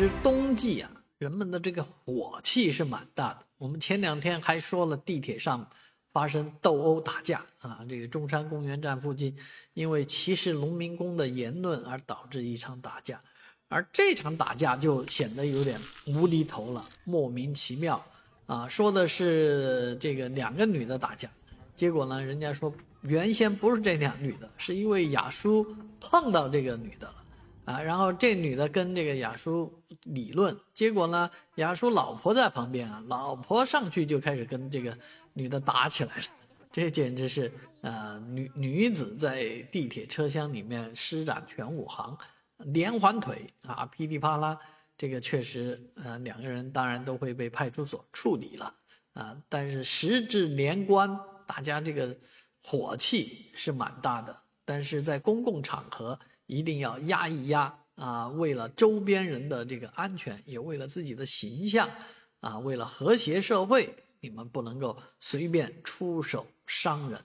实冬季啊，人们的这个火气是蛮大的。我们前两天还说了地铁上发生斗殴打架啊，这个中山公园站附近因为歧视农民工的言论而导致一场打架，而这场打架就显得有点无厘头了，莫名其妙啊。说的是这个两个女的打架，结果呢，人家说原先不是这两女的，是因为雅叔碰到这个女的了。啊，然后这女的跟这个雅叔理论，结果呢，雅叔老婆在旁边啊，老婆上去就开始跟这个女的打起来了，这简直是呃女女子在地铁车厢里面施展全武行，连环腿啊，噼里啪啦，这个确实呃两个人当然都会被派出所处理了啊，但是时至年关，大家这个火气是蛮大的，但是在公共场合。一定要压一压啊！为了周边人的这个安全，也为了自己的形象啊，为了和谐社会，你们不能够随便出手伤人。